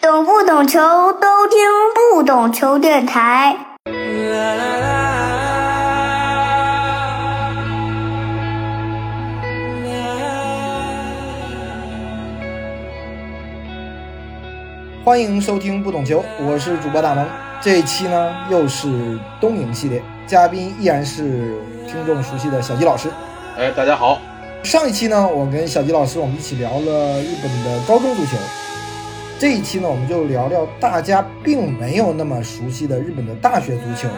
懂不懂球都听不懂球电台。欢迎收听不懂球，我是主播大萌。这一期呢又是东影系列，嘉宾依然是听众熟悉的小吉老师。哎，大家好。上一期呢，我跟小吉老师我们一起聊了日本的高中足球。这一期呢，我们就聊聊大家并没有那么熟悉的日本的大学足球。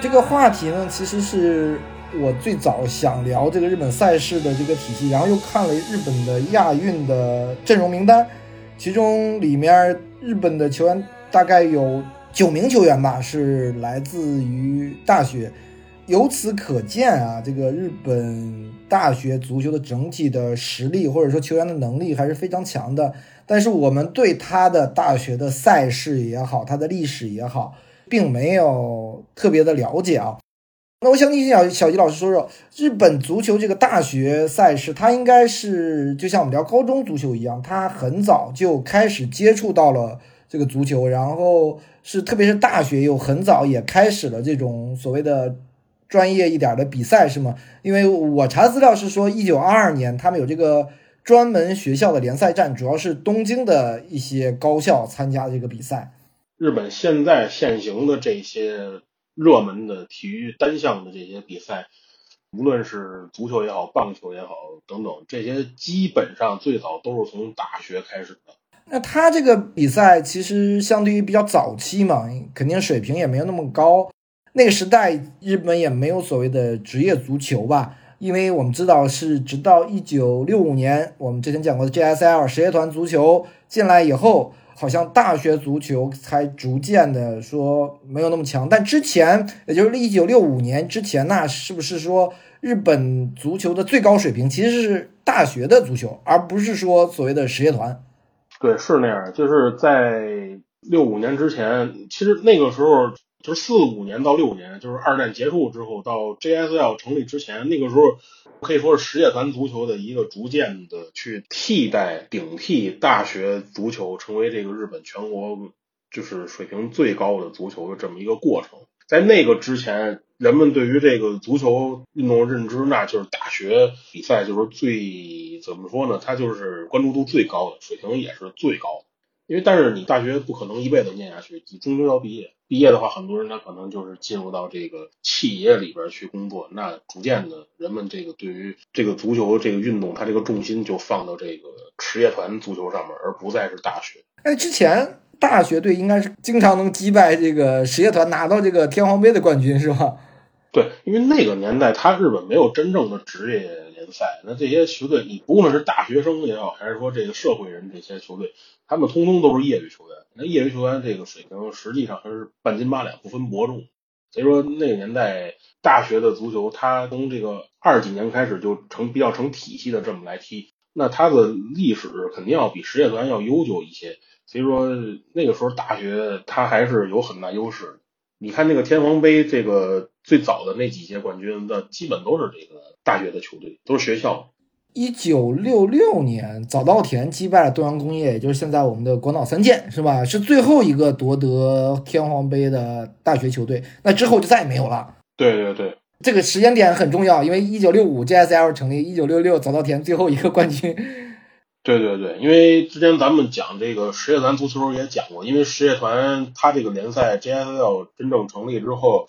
这个话题呢，其实是我最早想聊这个日本赛事的这个体系，然后又看了日本的亚运的阵容名单，其中里面日本的球员大概有九名球员吧，是来自于大学。由此可见啊，这个日本大学足球的整体的实力或者说球员的能力还是非常强的。但是我们对他的大学的赛事也好，他的历史也好，并没有特别的了解啊。那我想请小小吉老师说说日本足球这个大学赛事，它应该是就像我们聊高中足球一样，它很早就开始接触到了这个足球，然后是特别是大学又很早也开始了这种所谓的。专业一点的比赛是吗？因为我查资料是说，一九二二年他们有这个专门学校的联赛战，主要是东京的一些高校参加这个比赛。日本现在现行的这些热门的体育单项的这些比赛，无论是足球也好，棒球也好等等，这些基本上最早都是从大学开始的。那他这个比赛其实相对于比较早期嘛，肯定水平也没有那么高。那个时代，日本也没有所谓的职业足球吧？因为我们知道是直到一九六五年，我们之前讲过的 JSL 实业团足球进来以后，好像大学足球才逐渐的说没有那么强。但之前，也就是一九六五年之前，那是不是说日本足球的最高水平其实是大学的足球，而不是说所谓的实业团？对，是那样。就是在六五年之前，其实那个时候。就是四五年到六年，就是二战结束之后到 JSL 成立之前，那个时候可以说是实业团足球的一个逐渐的去替代、顶替大学足球，成为这个日本全国就是水平最高的足球的这么一个过程。在那个之前，人们对于这个足球运动认知，那就是大学比赛就是最怎么说呢？它就是关注度最高的，水平也是最高的。因为但是你大学不可能一辈子念下去，你终究要毕业。毕业的话，很多人他可能就是进入到这个企业里边去工作。那逐渐的，人们这个对于这个足球这个运动，它这个重心就放到这个职业团足球上面，而不再是大学。哎，之前大学队应该是经常能击败这个职业团，拿到这个天皇杯的冠军，是吧？对，因为那个年代，他日本没有真正的职业联赛。那这些球队，你不论是大学生也好，还是说这个社会人这些球队，他们通通都是业余球员。那业余球员这个水平实际上还是半斤八两，不分伯仲。所以说那个年代大学的足球，它从这个二几年开始就成比较成体系的这么来踢，那它的历史肯定要比实业团要悠久一些。所以说那个时候大学它还是有很大优势。你看那个天皇杯，这个最早的那几届冠军，那基本都是这个大学的球队，都是学校。一九六六年，早稻田击败了东洋工业，也就是现在我们的国脑三剑，是吧？是最后一个夺得天皇杯的大学球队。那之后就再也没有了。对对对，这个时间点很重要，因为一九六五 JSL 成立，一九六六早稻田最后一个冠军。对对对，因为之前咱们讲这个实业团足球也讲过，因为实业团它这个联赛 JSL 真正成立之后，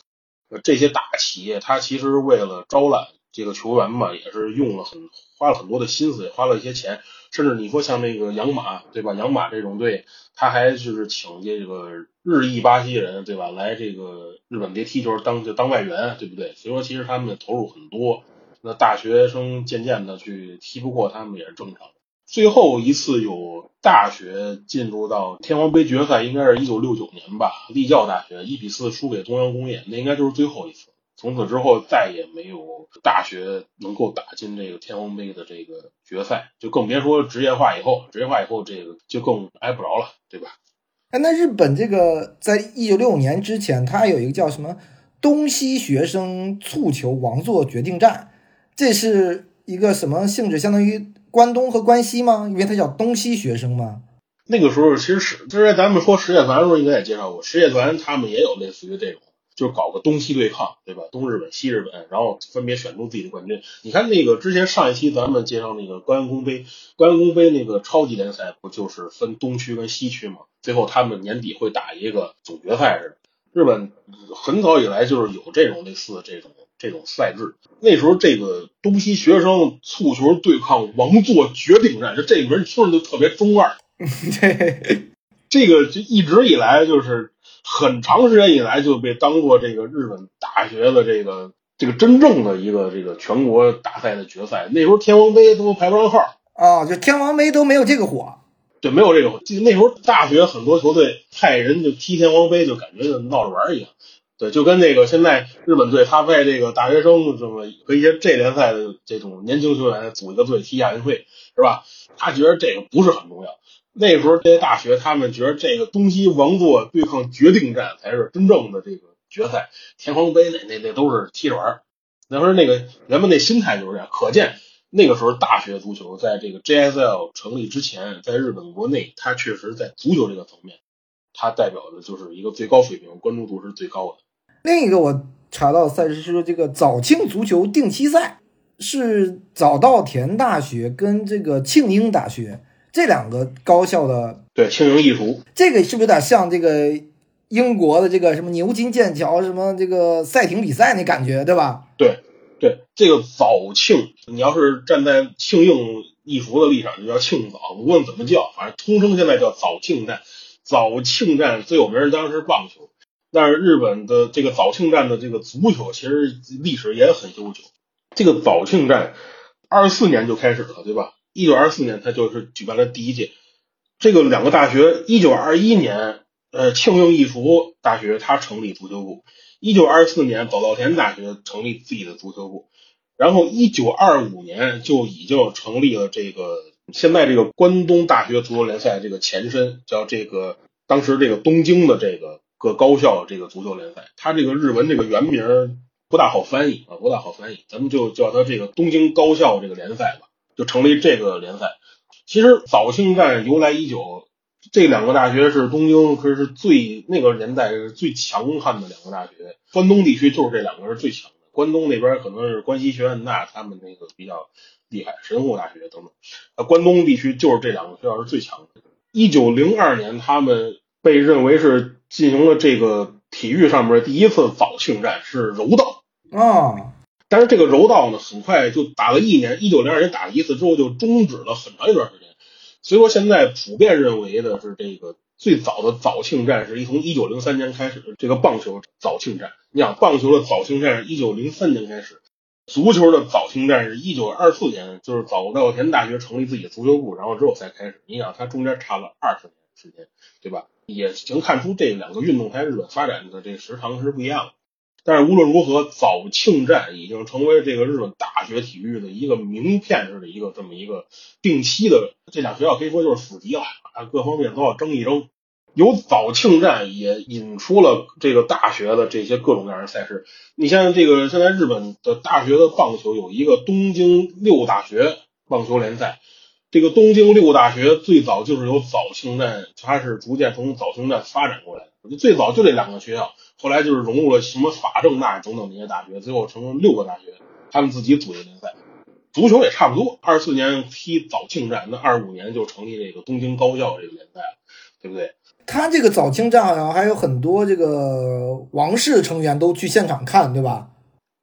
这些大企业它其实为了招揽。这个球员嘛，也是用了很花了很多的心思，也花了一些钱，甚至你说像那个养马，对吧？养马这种队，他还就是请这个日裔巴西人，对吧？来这个日本队踢球当就当外援，对不对？所以说其实他们投入很多，那大学生渐渐的去踢不过他们也是正常。最后一次有大学进入到天皇杯决赛，应该是一九六九年吧？立教大学一比四输给东洋工业，那应该就是最后一次。从此之后再也没有大学能够打进这个天皇杯的这个决赛，就更别说职业化以后，职业化以后这个就更挨不着了，对吧？哎，那日本这个在一九六五年之前，它有一个叫什么东西学生蹴球王座决定战，这是一个什么性质？相当于关东和关西吗？因为它叫东西学生吗？那个时候其实是之前咱们说实业团的时候应该也介绍过，实业团他们也有类似于这种，就搞个东西对抗，对吧？东日本、西日本，然后分别选出自己的冠军。你看那个之前上一期咱们介绍那个关公杯，关公杯那个超级联赛不就是分东区跟西区吗？最后他们年底会打一个总决赛似的。日本很早以来就是有这种类似的这种这种赛制。那时候这个东西学生蹴球对抗王座决定战，就这个人听着就特别中二。对，这个就一直以来就是很长时间以来就被当做这个日本大学的这个这个真正的一个这个全国大赛的决赛。那时候天王杯都排不上号啊，就天王杯都没有这个火。对，没有这个。就那时候大学很多球队派人就踢天王杯，就感觉就闹着玩一样。对，就跟那个现在日本队他派这个大学生这么和一些这联赛的这种年轻球员组一个队踢亚运会，是吧？他觉得这个不是很重要。那时候这些大学他们觉得这个东西王座对抗决定战才是真正的这个决赛。天皇杯那那那都是踢着玩儿。那时候那个人们那心态就是这样，可见。那个时候，大学足球在这个 JSL 成立之前，在日本国内，它确实在足球这个层面，它代表的就是一个最高水平，关注度是最高的。另一个我查到赛事是，这个早庆足球定期赛是早稻田大学跟这个庆应大学这两个高校的。对，庆应义塾，这个是不是有点像这个英国的这个什么牛津剑桥什么这个赛艇比赛那感觉，对吧？对。对这个早庆，你要是站在庆应义塾的立场，就叫庆早。无论怎么叫，反正通称现在叫早庆战。早庆战最有名的当然是棒球，但是日本的这个早庆战的这个足球其实历史也很悠久。这个早庆战二四年就开始了，对吧？一九二四年它就是举办了第一届。这个两个大学，一九二一年，呃，庆应义塾大学它成立足球部。一九二四年，早稻田大学成立自己的足球部，然后一九二五年就已经成立了这个现在这个关东大学足球联赛这个前身，叫这个当时这个东京的这个各高校这个足球联赛，它这个日文这个原名不大好翻译啊，不大好翻译，咱们就叫它这个东京高校这个联赛吧，就成立这个联赛。其实早庆战由来已久。这两个大学是东京，可是最那个年代是最强悍的两个大学。关东地区就是这两个是最强的。关东那边可能是关西学院大，他们那个比较厉害，神户大学等等。呃，关东地区就是这两个学校是最强的。一九零二年，他们被认为是进行了这个体育上面第一次早庆战，是柔道啊。但是这个柔道呢，很快就打了一年，一九零二年打了一次之后就终止了很长一段时间。所以说，现在普遍认为的是，这个最早的早庆战是一从一九零三年开始的这个棒球早庆战。你想，棒球的早庆战是一九零三年开始，足球的早庆战是一九二四年，就是早稻田大学成立自己的足球部，然后之后才开始。你想，它中间差了二十年时间，对吧？也行看出这两个运动在日本发展的这时长是不一样的。但是无论如何，早庆战已经成为这个日本大学体育的一个名片式的一个这么一个定期的，这俩学校可以说就是死敌了啊，各方面都要争一争。有早庆战也引出了这个大学的这些各种各样的赛事。你像这个现在日本的大学的棒球有一个东京六大学棒球联赛，这个东京六大学最早就是由早庆战，它是逐渐从早庆战发展过来，最早就这两个学校。后来就是融入了什么法政大等等这些大学，最后成了六个大学，他们自己组的联赛。足球也差不多，二四年踢早庆战，那二五年就成立这个东京高校这个联赛了，对不对？他这个早庆战好像还有很多这个王室成员都去现场看，对吧？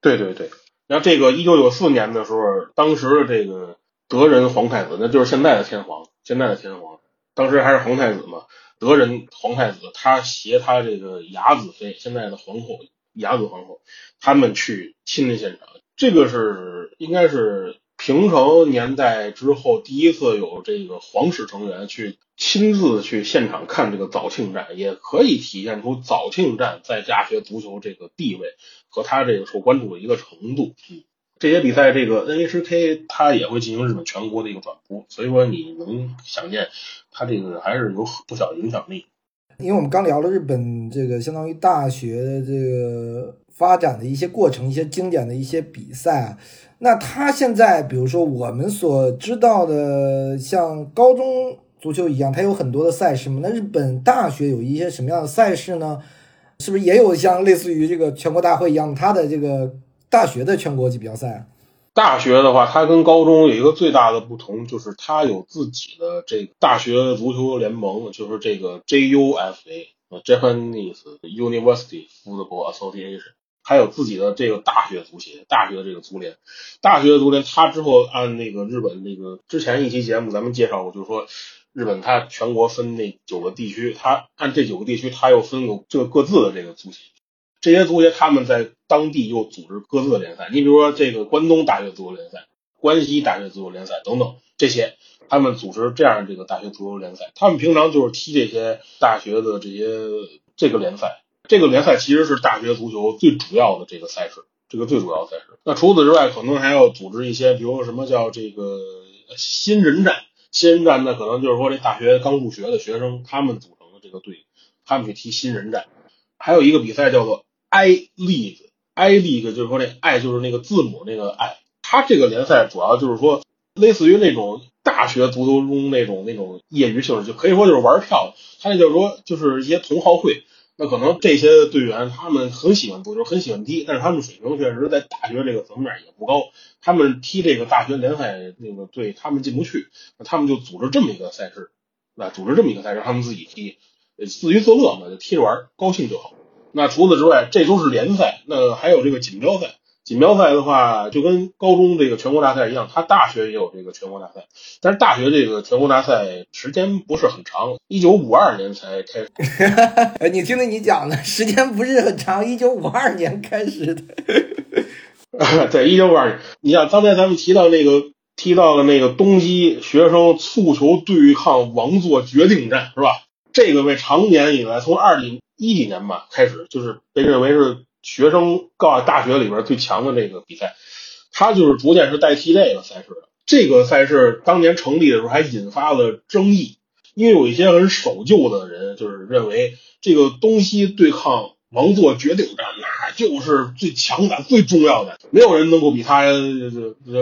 对对对。然后这个一九九四年的时候，当时的这个德仁皇太子，那就是现在的天皇，现在的天皇，当时还是皇太子嘛。德仁皇太子，他携他这个雅子妃，现在的皇后雅子皇后，他们去亲临现场。这个是应该是平成年代之后第一次有这个皇室成员去亲自去现场看这个早庆战，也可以体现出早庆战在大学足球这个地位和他这个受关注的一个程度。嗯。这些比赛，这个 NHK 它也会进行日本全国的一个转播，所以说你能想见，它这个还是有不小影响力。因为我们刚聊了日本这个相当于大学的这个发展的一些过程，一些经典的一些比赛，那它现在比如说我们所知道的，像高中足球一样，它有很多的赛事嘛。那日本大学有一些什么样的赛事呢？是不是也有像类似于这个全国大会一样，它的这个大学的全国级比较赛？大学的话，它跟高中有一个最大的不同，就是它有自己的这个大学足球联盟，就是这个 JUFA，呃，Japanese University Football Association，还有自己的这个大学足协，大学的这个足联，大学的足联，它之后按那个日本那个之前一期节目咱们介绍过，就是说日本它全国分那九个地区，它按这九个地区，它又分有这各自的这个足协。这些足协他们在当地又组织各自的联赛，你比如说这个关东大学足球联赛、关西大学足球联赛等等这些，他们组织这样这个大学足球联赛，他们平常就是踢这些大学的这些这个联赛，这个联赛其实是大学足球最主要的这个赛事，这个最主要赛事。那除此之外，可能还要组织一些，比如什么叫这个新人战，新人战呢，可能就是说这大学刚入学的学生他们组成的这个队，他们去踢新人战，还有一个比赛叫做。I League，I League 就是说那 I 就是那个字母那个 I，它这个联赛主要就是说类似于那种大学足球中那种那种业余性质，就可以说就是玩票。它那就是说就是一些同好会，那可能这些队员他们很喜欢足球，很喜欢踢，但是他们水平确实在大学这个层面也不高，他们踢这个大学联赛那个队他们进不去，那他们就组织这么一个赛事，那组织这么一个赛事，他们自己踢，自娱自乐嘛，就踢着玩，高兴就好。那除此之外，这都是联赛。那还有这个锦标赛。锦标赛的话，就跟高中这个全国大赛一样，它大学也有这个全国大赛。但是大学这个全国大赛时间不是很长，一九五二年才开始。哎，你听听你讲的，时间不是很长，一九五二年开始的。对，一九五二年。你像刚才咱们提到那个，提到了那个东西学生蹴球对抗王座决定战，是吧？这个为常年以来，从二零。一几年吧，开始就是被认为是学生高大学里边最强的这个比赛，它就是逐渐是代替这个赛事。这个赛事当年成立的时候还引发了争议，因为有一些很守旧的人就是认为这个东西对抗王座决定战，那就是最强的、最重要的，没有人能够比它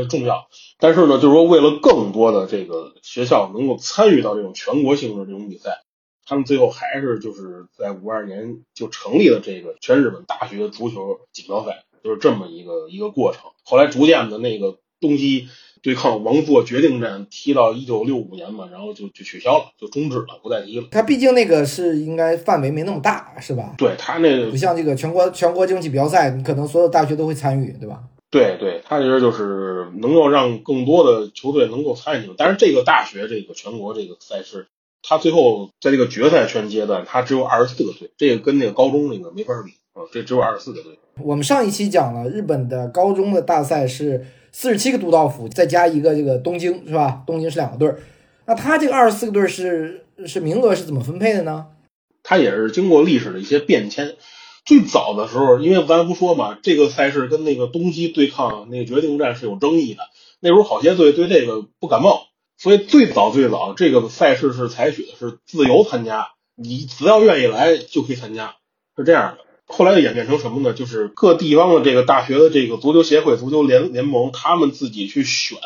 重要。但是呢，就是说为了更多的这个学校能够参与到这种全国性的这种比赛。他们最后还是就是在五二年就成立了这个全日本大学足球锦标赛，就是这么一个一个过程。后来逐渐的那个东西对抗王座决定战踢到一九六五年嘛，然后就就取消了，就终止了，不再踢了。它毕竟那个是应该范围没那么大，是吧？对，它那个不像这个全国全国竞技比赛赛，你可能所有大学都会参与，对吧？对对，他其实就是能够让更多的球队能够参与。但是这个大学这个全国这个赛事。他最后在这个决赛圈阶段，他只有二十四个队，这个跟那个高中那个没法比啊，这只有二十四个队。我们上一期讲了日本的高中的大赛是四十七个都道府，再加一个这个东京，是吧？东京是两个队儿。那他这个二十四个队是是名额是怎么分配的呢？他也是经过历史的一些变迁。最早的时候，因为咱不说嘛，这个赛事跟那个东西对抗那个决定战是有争议的，那时候好些队对这个不感冒。所以最早最早这个赛事是采取的是自由参加，你只要愿意来就可以参加，是这样的。后来就演变成什么呢？就是各地方的这个大学的这个足球协会、足球联联盟，他们自己去选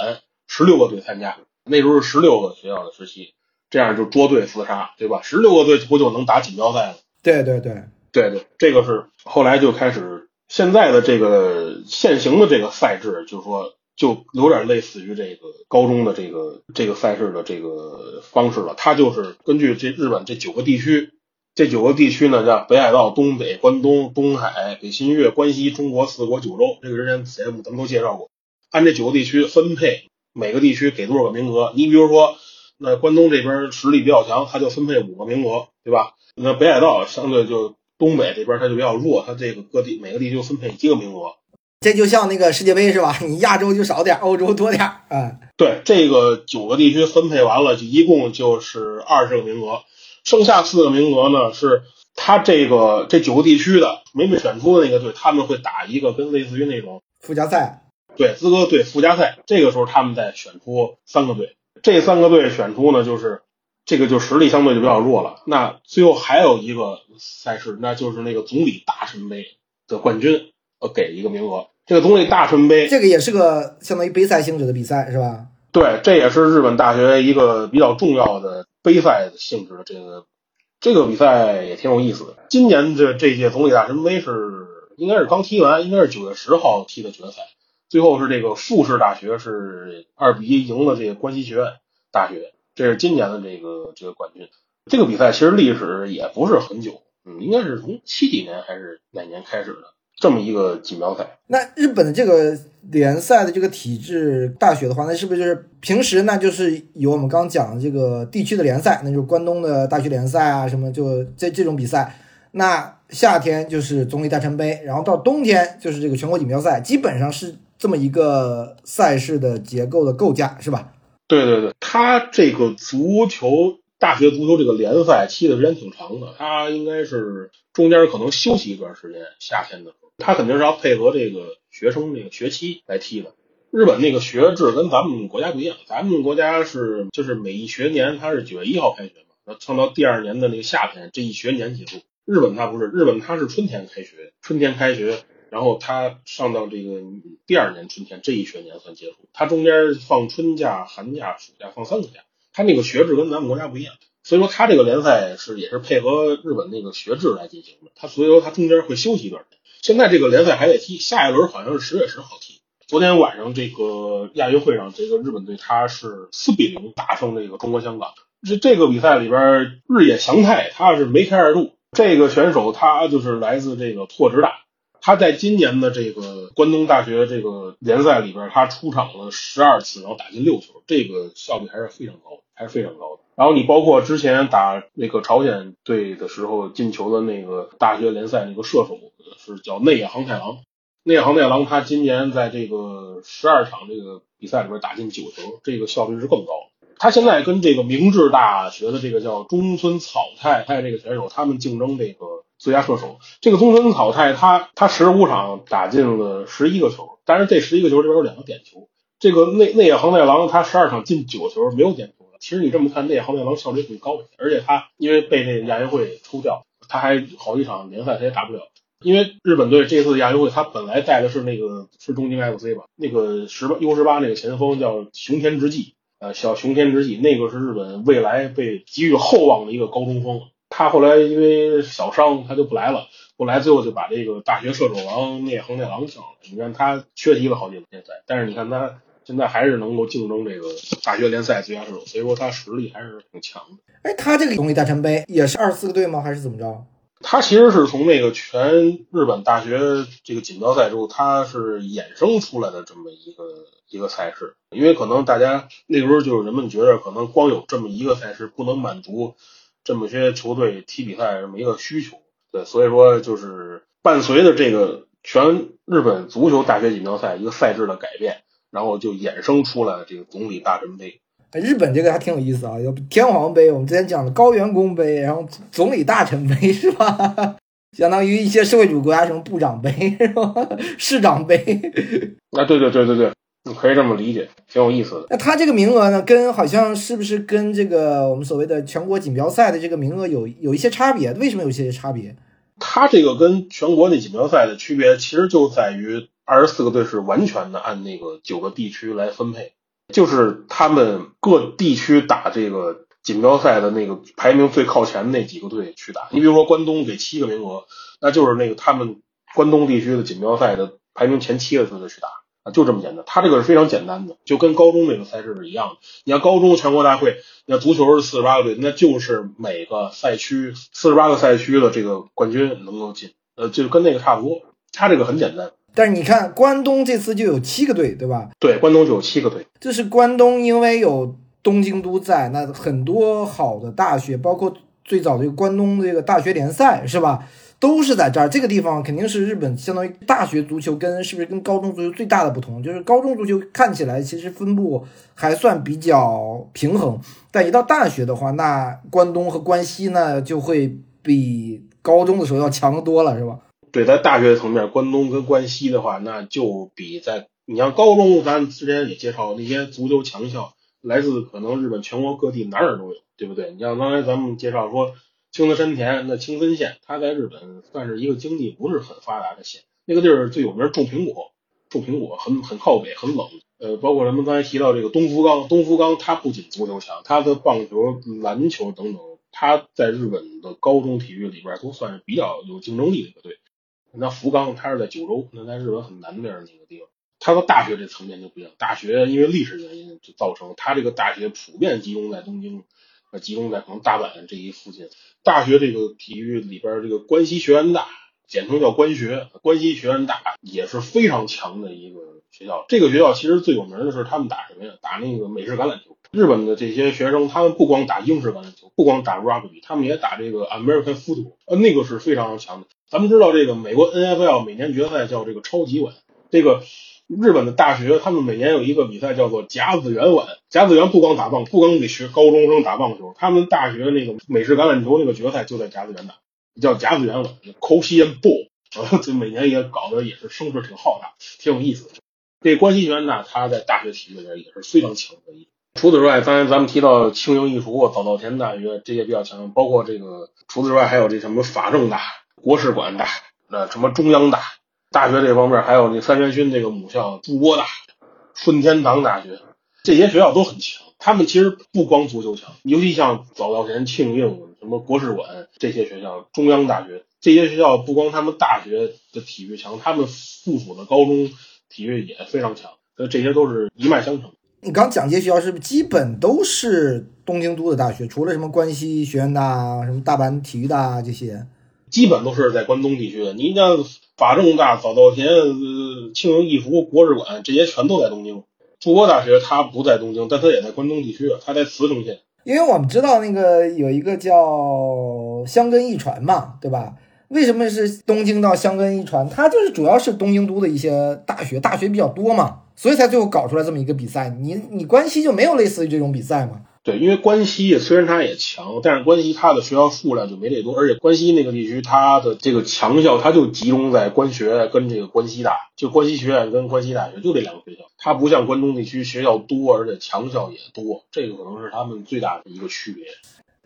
十六个队参加。那时候是十六个学校的时期，这样就捉对厮杀，对吧？十六个队不就能打锦标赛了？对对对对对，这个是后来就开始现在的这个现行的这个赛制，就是说。就有点类似于这个高中的这个这个赛事的这个方式了。它就是根据这日本这九个地区，这九个地区呢叫北海道、东北、关东、东海、北新月、关西、中国四国九州。这个之前节目咱们都介绍过。按这九个地区分配，每个地区给多少个名额？你比如说，那关东这边实力比较强，他就分配五个名额，对吧？那北海道相对就东北这边他就比较弱，他这个各地每个地区就分配一个名额。这就像那个世界杯是吧？你亚洲就少点，欧洲多点啊。对，这个九个地区分配完了，就一共就是二十个名额，剩下四个名额呢是他这个这九个地区的没被选出的那个队，他们会打一个跟类似于那种附加赛，对，资格队附加赛。这个时候他们再选出三个队，这三个队选出呢，就是这个就实力相对就比较弱了。那最后还有一个赛事，那就是那个总理大神杯的冠军。呃，给一个名额，这个总理大臣杯，这个也是个相当于杯赛性质的比赛，是吧？对，这也是日本大学一个比较重要的杯赛性质的这个这个比赛也挺有意思的。今年的这届总理大神杯是应该是刚踢完，应该是九月十号踢的决赛，最后是这个复试大学是二比一赢了这个关西学院大学，这是今年的这个这个冠军。这个比赛其实历史也不是很久，嗯，应该是从七几年还是哪年开始的这么一个锦标赛。那日本的这个联赛的这个体制，大学的话，那是不是就是平时那就是有我们刚讲的这个地区的联赛，那就是关东的大学联赛啊，什么就这这种比赛。那夏天就是总理大臣杯，然后到冬天就是这个全国锦标赛，基本上是这么一个赛事的结构的构架，是吧？对对对，他这个足球大学足球这个联赛踢的时间挺长的，他应该是中间可能休息一段时间，夏天的时候，他肯定是要配合这个学生这个学期来踢的。日本那个学制跟咱们国家不一样，咱们国家是就是每一学年它是九月一号开学嘛，然后上到第二年的那个夏天，这一学年结束。日本它不是，日本它是春天开学，春天开学，然后它上到这个第二年春天这一学年算结束，它中间放春假、寒假、暑假放三个假，它那个学制跟咱们国家不一样，所以说它这个联赛是也是配合日本那个学制来进行的，它所以说它中间会休息一段时间。现在这个联赛还得踢，下一轮好像是十月十号踢。昨天晚上这个亚运会上，这个日本队他是四比零打胜这个中国香港。这这个比赛里边，日野祥太他是梅开二度。这个选手他就是来自这个拓殖大，他在今年的这个关东大学这个联赛里边，他出场了十二次，然后打进六球，这个效率还是非常高的，还是非常高的。然后你包括之前打那个朝鲜队的时候进球的那个大学联赛那个射手是叫内野航太郎，内野航太郎他今年在这个十二场这个比赛里边打进九球，这个效率是更高。他现在跟这个明治大学的这个叫中村草太太这个选手，他们竞争这个最佳射手。这个中村草太他他十五场打进了十一个球，但是这十一个球里边有两个点球。这个内内野航太郎他十二场进九球没有点。其实你这么看，内野航太郎效率更高，而且他因为被那亚运会抽掉，他还好几场联赛他也打不了。因为日本队这次亚运会他本来带的是那个是东京 FC 吧，那个十八 U 十八那个前锋叫熊田直纪。呃，小熊天之际，那个是日本未来被给予厚望的一个高中锋。他后来因为小伤，他就不来了。不来，最后就把这个大学射手王聂恒太郎请了。你看他缺席了好几个联赛，但是你看他现在还是能够竞争这个大学联赛最佳射手，所以说他实力还是挺强的。哎，他这个总理大臣杯也是二十四个队吗？还是怎么着？他其实是从那个全日本大学这个锦标赛之后，他是衍生出来的这么一个一个赛事。因为可能大家那时候就是人们觉得，可能光有这么一个赛事不能满足这么些球队踢比赛这么一个需求。对，所以说就是伴随着这个全日本足球大学锦标赛一个赛制的改变，然后就衍生出来这个总理大臣杯。日本这个还挺有意思啊，有天皇杯，我们之前讲的高原宫杯，然后总理大臣杯是吧？相当于一些社会主义国家什么部长杯是吧？市长杯。啊，对对对对对，你可以这么理解，挺有意思的。那他这个名额呢，跟好像是不是跟这个我们所谓的全国锦标赛的这个名额有有一些差别？为什么有些差别？他这个跟全国那锦标赛的区别，其实就在于二十四个队是完全的按那个九个地区来分配。就是他们各地区打这个锦标赛的那个排名最靠前那几个队去打。你比如说关东给七个名额，那就是那个他们关东地区的锦标赛的排名前七的球队去打啊，就这么简单。他这个是非常简单的，就跟高中那个赛事是一样的。你像高中全国大会，那足球是四十八个队，那就是每个赛区四十八个赛区的这个冠军能够进，呃，就跟那个差不多。他这个很简单。但是你看，关东这次就有七个队，对吧？对，关东就有七个队。这是关东，因为有东京都在，那很多好的大学，包括最早的这个关东这个大学联赛，是吧？都是在这儿。这个地方肯定是日本相当于大学足球跟是不是跟高中足球最大的不同，就是高中足球看起来其实分布还算比较平衡，但一到大学的话，那关东和关西呢就会比高中的时候要强多了，是吧？对，在大学层面，关东跟关西的话，那就比在你像高中，咱之前也介绍那些足球强校，来自可能日本全国各地哪儿都有，对不对？你像刚才咱们介绍说青森山田，那青森县，它在日本算是一个经济不是很发达的县，那个地儿最有名种苹果，种苹果，很很靠北，很冷。呃，包括咱们刚才提到这个东福冈，东福冈它不仅足球强，它的棒球、篮球等等，它在日本的高中体育里边都算是比较有竞争力的一个队。那福冈它是在九州，那在日本很南边那个地方。它到大学这层面就不一样，大学因为历史原因就造成它这个大学普遍集中在东京，呃，集中在可能大阪这一附近。大学这个体育里边，这个关西学院大，简称叫关学，关西学院大也是非常强的一个学校。这个学校其实最有名的是他们打什么呀？打那个美式橄榄球。日本的这些学生，他们不光打英式橄榄球，不光打 rugby，他们也打这个 American football，呃，那个是非常强的。咱们知道这个美国 NFL 每年决赛叫这个超级碗，这个。日本的大学，他们每年有一个比赛叫做甲子园碗。甲子园不光打棒，不光给学高中生打棒球，他们大学那个美式橄榄球那个决赛就在甲子园打，叫甲子园碗 c o s i a n Bowl，这每年也搞得也是声势挺浩大，挺有意思的。这关西学院呢，他在大学体育里边也是非常强的。除此之外，刚才咱们提到庆应义塾、早稻田大学这些比较强，包括这个除此之外，还有这什么法政大、国士馆大、那什么中央大。大学这方面还有那三元勋这个母校筑波大、顺天堂大学，这些学校都很强。他们其实不光足球强，尤其像早稻田、庆应、什么国士馆这些学校、中央大学这些学校，不光他们大学的体育强，他们附属的高中体育也非常强。所以，这些都是一脉相承。你刚讲这些学校是不是基本都是东京都的大学？除了什么关西学院大、什么大阪体育大这些，基本都是在关东地区的。你像。法政大、早稻田、庆应义塾、国士馆，这些全都在东京。筑波大学它不在东京，但它也在关东地区，它在茨城县。因为我们知道那个有一个叫香根一传嘛，对吧？为什么是东京到香根一传？它就是主要是东京都的一些大学，大学比较多嘛，所以才最后搞出来这么一个比赛。你你关西就没有类似于这种比赛吗？对，因为关西虽然它也强，但是关西它的学校数量就没这多，而且关西那个地区它的这个强校，它就集中在关学跟这个关西大，就关西学院跟关西大学就这两个学校，它不像关东地区学校多，而且强校也多，这个可能是他们最大的一个区别。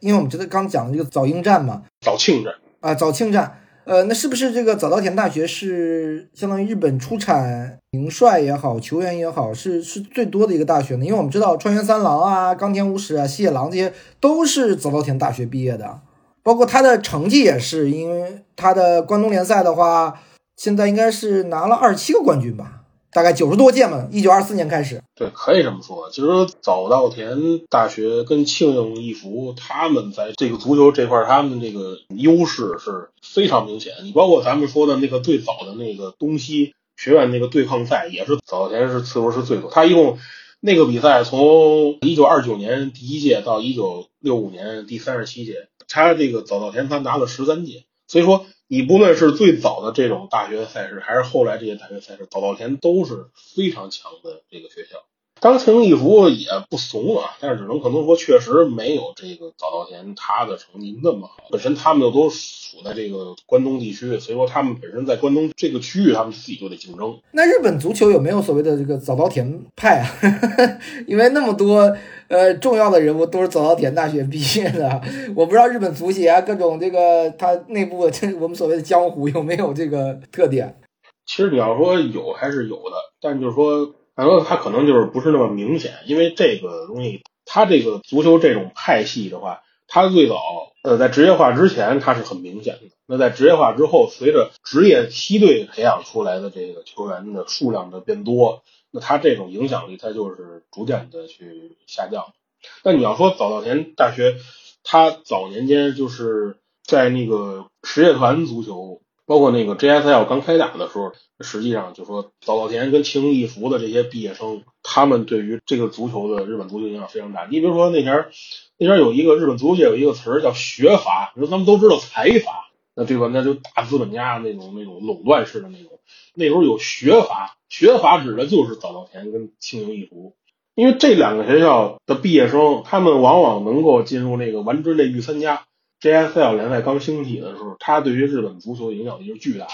因为我们觉得刚讲的这个早英战嘛，早庆战啊，早庆战。呃，那是不是这个早稻田大学是相当于日本出产名帅也好，球员也好，是是最多的一个大学呢？因为我们知道川原三郎啊、冈田武史啊、西野狼这些都是早稻田大学毕业的，包括他的成绩也是，因为他的关东联赛的话，现在应该是拿了二十七个冠军吧。大概九十多届嘛，一九二四年开始。对，可以这么说。其实早稻田大学跟庆应义塾，他们在这个足球这块，他们这个优势是非常明显。你包括咱们说的那个最早的那个东西学院那个对抗赛，也是早稻田是次数是最多。他一共那个比赛从一九二九年第一届到一九六五年第三十七届，他这个早稻田他拿了十三届。所以说，你不论是最早的这种大学赛事，还是后来这些大学赛事，早稻田都是非常强的这个学校。当庆应义塾也不怂啊，但是只能可能说，确实没有这个早稻田他的成绩那么好。本身他们又都处在这个关东地区，所以说他们本身在关东这个区域，他们自己就得竞争。那日本足球有没有所谓的这个早稻田派啊？因为那么多呃重要的人物都是早稻田大学毕业的，我不知道日本足协啊各种这个他内部这我们所谓的江湖有没有这个特点？其实你要说有还是有的，但就是说。然后他可能就是不是那么明显，因为这个东西，他这个足球这种派系的话，他最早呃在职业化之前他是很明显的，那在职业化之后，随着职业梯队培养出来的这个球员的数量的变多，那他这种影响力他就是逐渐的去下降。那你要说早稻田大学，他早年间就是在那个实业团足球。包括那个 JSL 刚开打的时候，实际上就说早稻田跟庆应义塾的这些毕业生，他们对于这个足球的日本足球影响非常大。你比如说那前那前有一个日本足球界有一个词儿叫学阀，你说咱们都知道财阀，那对吧？那就大资本家那种那种垄断式的那种。那时候有学阀，学阀指的就是早稻田跟庆应义塾，因为这两个学校的毕业生，他们往往能够进入那个丸之内御三家。JSL 联赛刚兴起的时候，它对于日本足球的影响力是巨大的。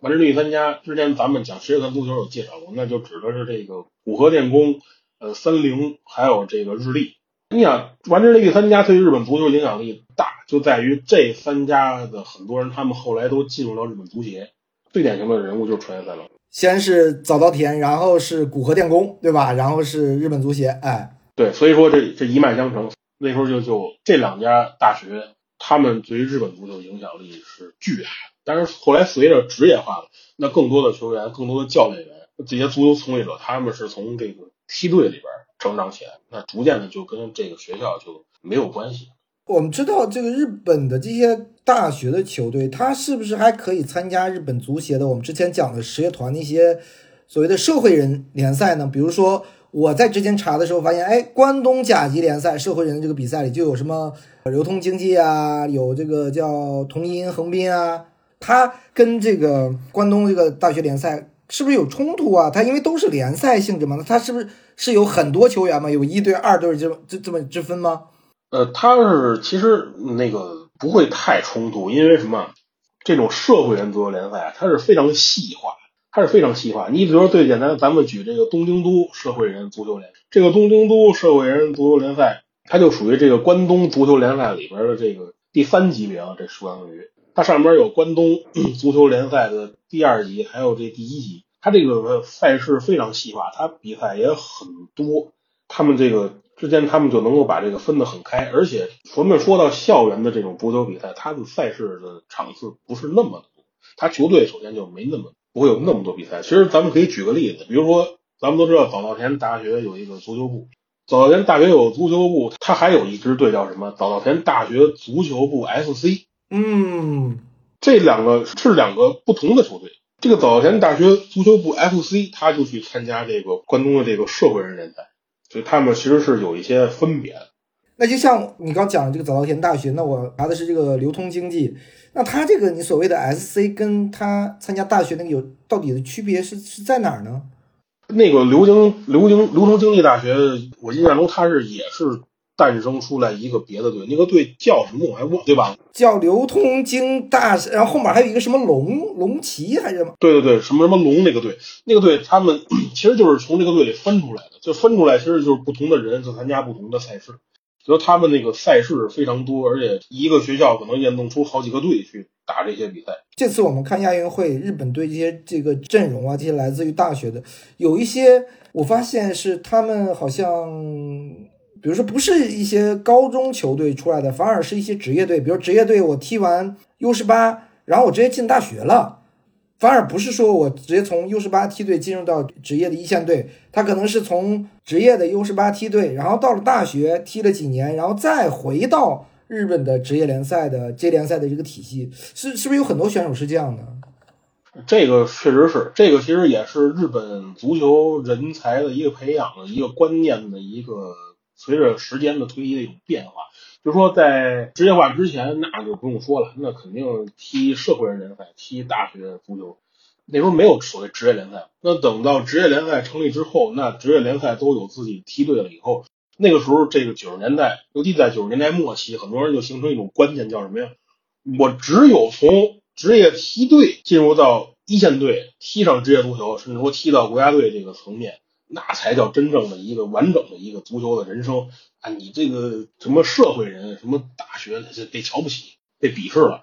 完之绿三家之前咱们讲职业团足球有介绍过，那就指的是这个古河电工、呃三菱还有这个日立。你想，完之绿三家对于日本足球影响力大，就在于这三家的很多人，他们后来都进入到日本足协。最典型的人物就是川原三郎。先是早稻田，然后是古河电工，对吧？然后是日本足协，哎，对，所以说这这一脉相承，那时候就就这两家大学，他们对于日本足球影响力是巨大的。但是后来随着职业化了，那更多的球员、更多的教练员，这些足球从业者，他们是从这个梯队里边成长起来，那逐渐的就跟这个学校就没有关系。我们知道这个日本的这些大学的球队，他是不是还可以参加日本足协的？我们之前讲的实业团那些所谓的社会人联赛呢？比如说我在之前查的时候发现，哎，关东甲级联赛社会人这个比赛里就有什么流通经济啊，有这个叫同音横滨啊，它跟这个关东这个大学联赛是不是有冲突啊？它因为都是联赛性质嘛，那它是不是是有很多球员嘛？有一对、二队这么这这么之分吗？呃，他是其实那个不会太冲突，因为什么？这种社会人足球联赛它是非常细化，它是非常细化。你比如说最简单，咱们举这个东京都社会人足球联，这个东京都社会人足球联赛，它就属于这个关东足球联赛里边的这个第三级别啊，这属于它上边有关东 足球联赛的第二级，还有这第一级。它这个赛事非常细化，它比赛也很多，他们这个。之间他们就能够把这个分得很开，而且咱们说到校园的这种足球比赛，它的赛事的场次不是那么多，它球队首先就没那么不会有那么多比赛。其实咱们可以举个例子，比如说咱们都知道早稻田大学有一个足球部，早稻田大学有足球部，它还有一支队叫什么？早稻田大学足球部 FC。嗯，这两个是两个不同的球队。这个早稻田大学足球部 FC，他就去参加这个关东的这个社会人联赛。所以他们其实是有一些分别的。那就像你刚讲的这个早稻田大学，那我拿的是这个流通经济，那他这个你所谓的 SC 跟他参加大学那个有到底的区别是是在哪儿呢？那个流经流经流通经济大学，我印象中它是也是。诞生出来一个别的队，那个队叫什么我还忘，对吧？叫流通经大，然后后面还有一个什么龙龙旗还是什么？对对对，什么什么龙那个队，那个队他们 其实就是从这个队里分出来的，就分出来其实就是不同的人就参加不同的赛事，所以他们那个赛事非常多，而且一个学校可能也弄出好几个队去打这些比赛。这次我们看亚运会，日本队这些这个阵容啊，这些来自于大学的，有一些我发现是他们好像。比如说，不是一些高中球队出来的，反而是一些职业队。比如职业队，我踢完 U 十八，然后我直接进大学了，反而不是说我直接从 U 十八梯队进入到职业的一线队，他可能是从职业的 U 十八梯队，然后到了大学踢了几年，然后再回到日本的职业联赛的 J 联赛的这个体系，是是不是有很多选手是这样的？这个确实是，这个其实也是日本足球人才的一个培养的一个观念的一个。随着时间的推移的一种变化，就说在职业化之前，那就不用说了，那肯定踢社会人联赛，踢大学足球。那时候没有所谓职业联赛，那等到职业联赛成立之后，那职业联赛都有自己梯队了以后，那个时候这个九十年代，尤其在九十年代末期，很多人就形成一种观念，叫什么呀？我只有从职业梯队进入到一线队，踢上职业足球，甚至说踢到国家队这个层面。那才叫真正的一个完整的一个足球的人生啊！你这个什么社会人，什么大学，这被瞧不起，被鄙视了。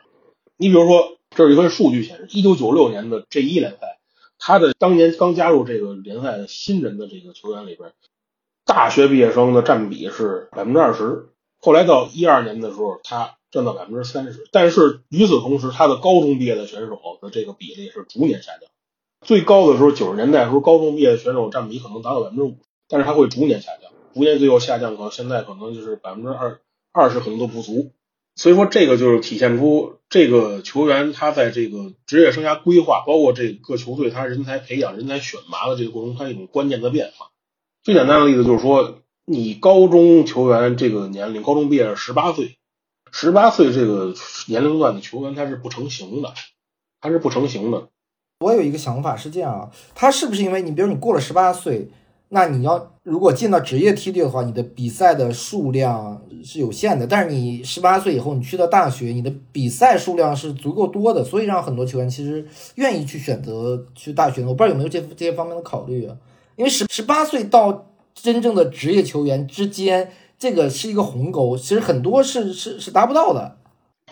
你比如说，这有一份数据显示，一九九六年的 J 一联赛，他的当年刚加入这个联赛的新人的这个球员里边，大学毕业生的占比是百分之二十。后来到一二年的时候，他占到百分之三十。但是与此同时，他的高中毕业的选手的这个比例是逐年下降。最高的时候，九十年代时候，高中毕业的选手占比可能达到百分之五，但是它会逐年下降，逐年最后下降到现在可能就是百分之二二十可能都不足。所以说，这个就是体现出这个球员他在这个职业生涯规划，包括这各球队他人才培养、人才选拔的这个过程中，他一种关键的变化。最简单的例子就是说，你高中球员这个年龄，高中毕业是十八岁，十八岁这个年龄段的球员他是不成型的，他是不成型的。我有一个想法是这样啊，他是不是因为你，比如你过了十八岁，那你要如果进到职业梯队的话，你的比赛的数量是有限的。但是你十八岁以后，你去到大学，你的比赛数量是足够多的，所以让很多球员其实愿意去选择去大学。我不知道有没有这这些方面的考虑啊？因为十十八岁到真正的职业球员之间，这个是一个鸿沟，其实很多是是是达不到的。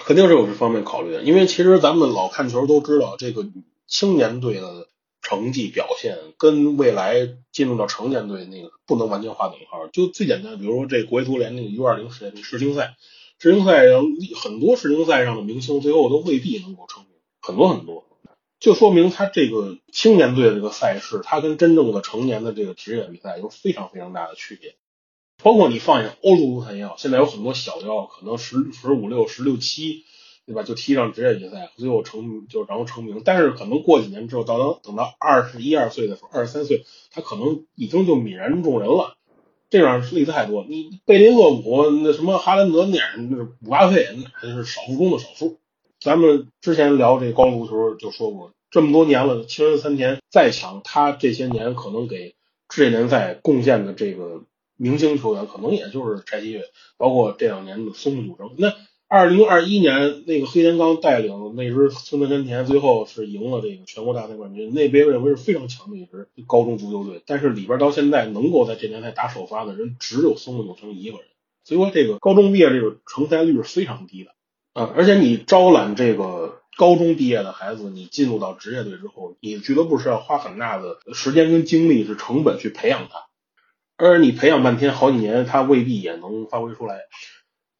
肯定是有这方面考虑的，因为其实咱们老看球都知道这个。青年队的成绩表现跟未来进入到成年队那个不能完全划等号。就最简单，比如说这国足联那个 U 二零世界杯世青赛，世青赛上很多世青赛上的明星最后都未必能够成名，很多很多，就说明他这个青年队的这个赛事，它跟真正的成年的这个职业比赛有非常非常大的区别。包括你放眼欧洲足坛也好，现在有很多小妖，可能十十五六、十六七。对吧？就踢上职业联赛，最后成就然后成名。但是可能过几年之后，到等等到二十一二岁的时候，二十三岁，他可能已经就泯然众人了。这样例子太多。你贝林厄姆那什么哈兰德那样，那是五八岁，那是少数中的少数。咱们之前聊这高足球就说过，这么多年了，青人三田再强，他这些年可能给职业联赛贡献的这个明星球员，可能也就是柴崎岳，包括这两年的松木正。那。二零二一年，那个黑田刚带领那支村田真田，最后是赢了这个全国大赛冠军。那边认为是非常强的一支高中足球队，但是里边到现在能够在这联赛打首发的人只有松本永成一个人。所以说，这个高中毕业这个成才率是非常低的啊！而且你招揽这个高中毕业的孩子，你进入到职业队之后，你俱乐部是要花很大的时间跟精力是成本去培养他，而你培养半天好几年，他未必也能发挥出来。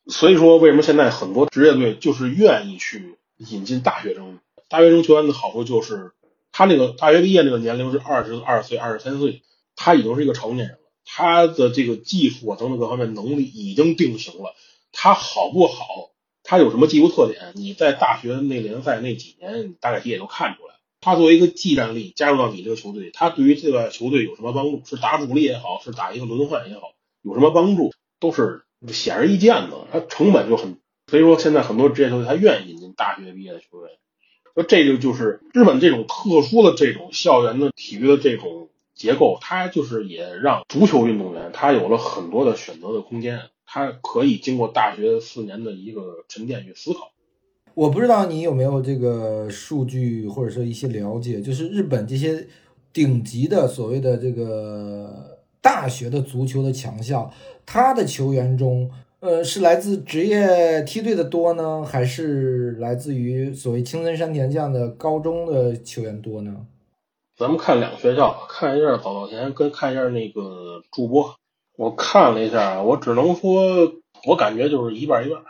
所以说，为什么现在很多职业队就是愿意去引进大学生？大学生球员的好处就是，他那个大学毕业那个年龄是二十二岁、二十三岁，他已经是一个成年人了，他的这个技术啊等等各方面能力已经定型了。他好不好，他有什么技术特点？你在大学那联赛那几年，大概也都看出来。他作为一个技战力加入到你这个球队，他对于这个球队有什么帮助？是打主力也好，是打一个轮换也好，有什么帮助？都是。显而易见的，它成本就很，所以说现在很多职业球队他愿意引进大学毕业的球员，那这就就是日本这种特殊的这种校园的体育的这种结构，它就是也让足球运动员他有了很多的选择的空间，他可以经过大学四年的一个沉淀与思考。我不知道你有没有这个数据或者说一些了解，就是日本这些顶级的所谓的这个大学的足球的强校。他的球员中，呃，是来自职业梯队的多呢，还是来自于所谓青森山田这样的高中的球员多呢？咱们看两个学校，看一下早稻田，跟看一下那个筑波。我看了一下，我只能说，我感觉就是一半一半。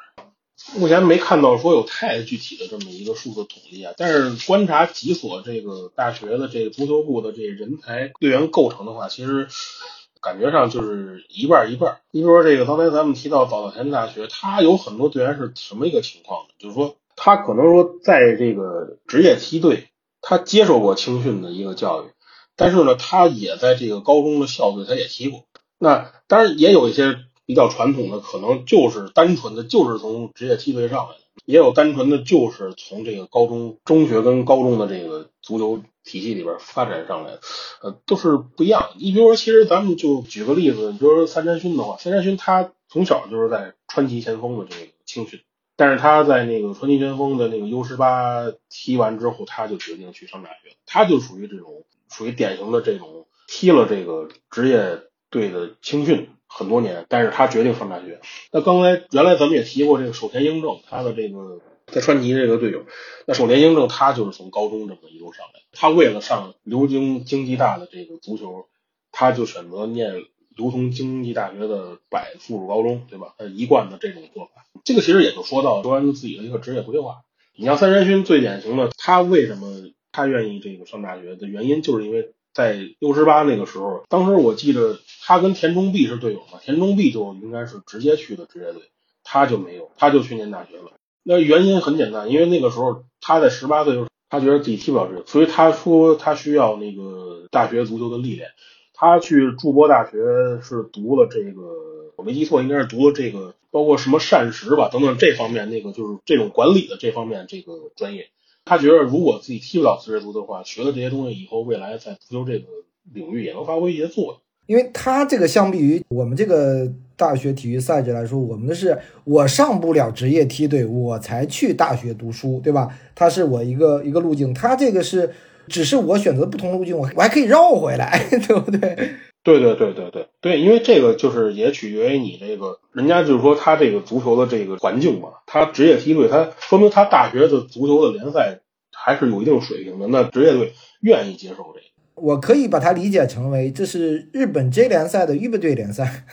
目前没看到说有太具体的这么一个数字统计啊，但是观察几所这个大学的这个足球部的这人才队员构成的话，其实。感觉上就是一半一半。你比如说这个，刚才咱们提到早稻田大学，他有很多队员是什么一个情况呢？就是说，他可能说在这个职业梯队，他接受过青训的一个教育，但是呢，他也在这个高中的校队，他也踢过。那当然也有一些比较传统的，可能就是单纯的就是从职业梯队上来的，也有单纯的就是从这个高中、中学跟高中的这个足球。体系里边发展上来，呃，都是不一样。你比如说，其实咱们就举个例子，你比如说三山勋的话，三山勋他从小就是在川崎前锋的这个青训，但是他在那个川崎前锋的那个 U 十八踢完之后，他就决定去上大学，他就属于这种属于典型的这种踢了这个职业队的青训很多年，但是他决定上大学。那刚才原来咱们也提过这个守田英正，他的这个。在川崎这个队友，那守田英正他就是从高中这么一路上来，他为了上流经经济大的这个足球，他就选择念流通经济大学的百附属高中，对吧？他一贯的这种做法，这个其实也就说到说完自己的一个职业规划。你像三山勋最典型的，他为什么他愿意这个上大学的原因，就是因为在六十八那个时候，当时我记得他跟田中碧是队友嘛，田中碧就应该是直接去的职业队，他就没有，他就去念大学了。那原因很简单，因为那个时候他在十八岁时候，他觉得自己踢不了这个，所以他说他需要那个大学足球的历练。他去筑波大学是读了这个，我没记错，应该是读了这个，包括什么膳食吧等等这方面，那个就是这种管理的这方面这个专业。他觉得如果自己踢不了职业足的话，学了这些东西以后未来在足球这个领域也能发挥一些作用。因为他这个相比于我们这个大学体育赛制来说，我们的是我上不了职业梯队，我才去大学读书，对吧？他是我一个一个路径，他这个是只是我选择不同路径，我我还可以绕回来，对不对？对对对对对对，因为这个就是也取决于你这个人家就是说他这个足球的这个环境嘛，他职业梯队，他说明他大学的足球的联赛。还是有一定水平的，那职业队愿意接受这个。我可以把它理解成为这是日本 J 联赛的预备队联赛。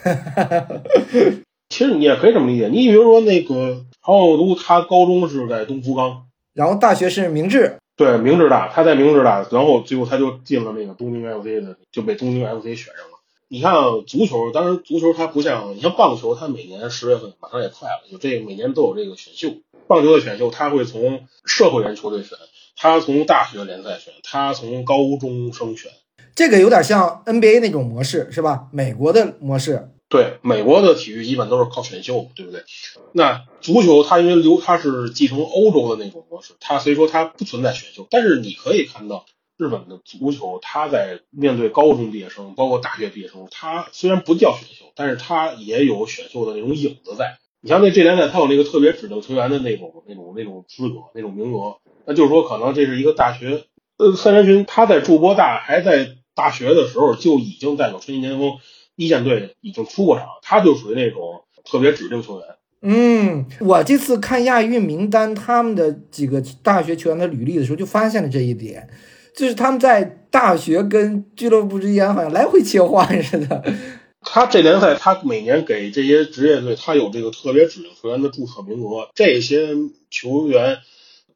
其实你也可以这么理解，你比如说那个曹晓都，他高中是在东福冈，然后大学是明治，对明治大，他在明治大，然后最后他就进了那个东京 FC 的，就被东京 FC 选上了。你看足球，当然足球它不像你像棒球，它每年十月份马上也快了，就这个每年都有这个选秀。棒球的选秀，他会从社会人球队选，他从大学联赛选，他从高中生选。这个有点像 NBA 那种模式，是吧？美国的模式。对，美国的体育基本都是靠选秀，对不对？那足球它因为流，它是继承欧洲的那种模式，它所以说它不存在选秀。但是你可以看到。日本的足球，它在面对高中毕业生，包括大学毕业生，它虽然不叫选秀，但是它也有选秀的那种影子在。你像那这联赛，它有那个特别指定球员的那种、那种、那种资格、那种名额，那就是说，可能这是一个大学，呃，三山群他在筑波大还在大学的时候就已经代表春季巅峰一线队已经出过场，他就属于那种特别指定球员。嗯，我这次看亚运名单他们的几个大学球员的履历的时候，就发现了这一点。就是他们在大学跟俱乐部之间好像来回切换似的。他这联赛，他每年给这些职业队，他有这个特别指定球员的注册名额。这些球员，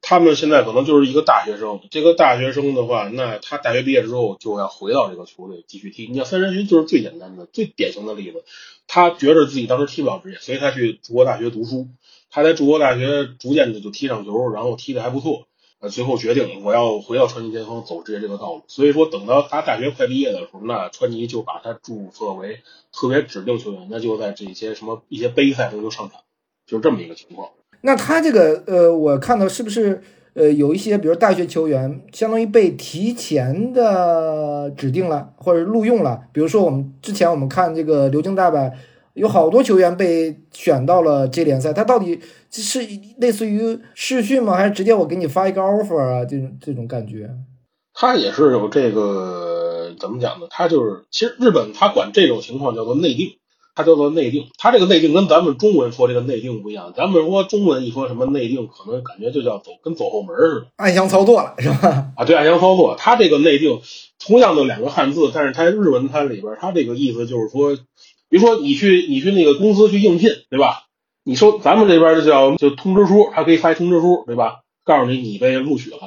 他们现在可能就是一个大学生。这个大学生的话，那他大学毕业之后就要回到这个球队继续踢。你像三山勋就是最简单的、最典型的例子。他觉着自己当时踢不了职业，所以他去筑国大学读书。他在筑国大学逐渐的就踢上球，然后踢的还不错。呃，最后决定我要回到川崎前锋走职业这个道路，所以说等到他大学快毕业的时候，那川崎就把他注册为特别指定球员，那就在这些什么一些杯赛中就上场，就是这么一个情况。那他这个呃，我看到是不是呃有一些，比如大学球员，相当于被提前的指定了或者录用了？比如说我们之前我们看这个流经大阪。有好多球员被选到了这联赛，他到底是类似于试训吗？还是直接我给你发一个 offer 啊？这种这种感觉，他也是有这个怎么讲呢？他就是其实日本他管这种情况叫做内定，他叫做内定。它这个内定跟咱们中文说这个内定不一样，咱们说中文一说什么内定，可能感觉就叫走跟走后门似的，暗箱操作了是吧？啊，对，暗箱操作。它这个内定同样的两个汉字，但是它日文它里边，它这个意思就是说。比如说你去你去那个公司去应聘，对吧？你说咱们这边就叫就通知书，还可以发通知书，对吧？告诉你你被录取了。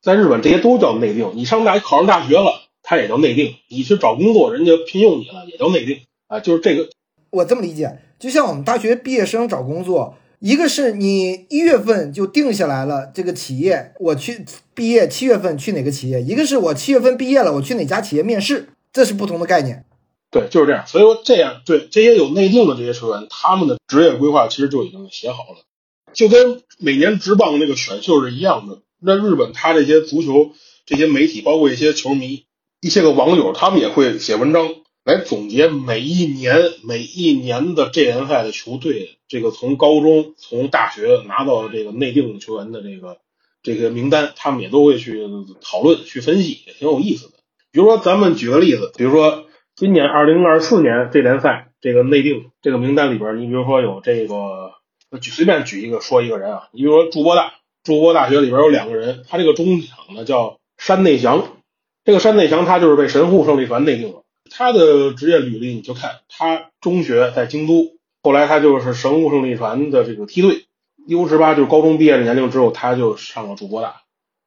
在日本这些都叫内定。你上大考上大学了，它也叫内定。你去找工作，人家聘用你了，也叫内定啊。就是这个，我这么理解，就像我们大学毕业生找工作，一个是你一月份就定下来了这个企业，我去毕业七月份去哪个企业；一个是我七月份毕业了，我去哪家企业面试，这是不同的概念。对，就是这样。所以说，这样对这些有内定的这些球员，他们的职业规划其实就已经写好了，就跟每年职棒那个选秀是一样的。那日本他这些足球这些媒体，包括一些球迷、一些个网友，他们也会写文章来总结每一年每一年的这联赛的球队，这个从高中、从大学拿到这个内定球员的这个这个名单，他们也都会去讨论、去分析，也挺有意思的。比如说，咱们举个例子，比如说。今年二零二四年这联赛这个内定这个名单里边，你比如说有这个，举随便举一个说一个人啊，你比如说筑波大，筑波大学里边有两个人，他这个中场呢叫山内祥，这个山内祥他就是被神户胜利船内定了，他的职业履历你就看他中学在京都，后来他就是神户胜利船的这个梯队，U 十八就是高中毕业的年龄之后他就上了筑波大，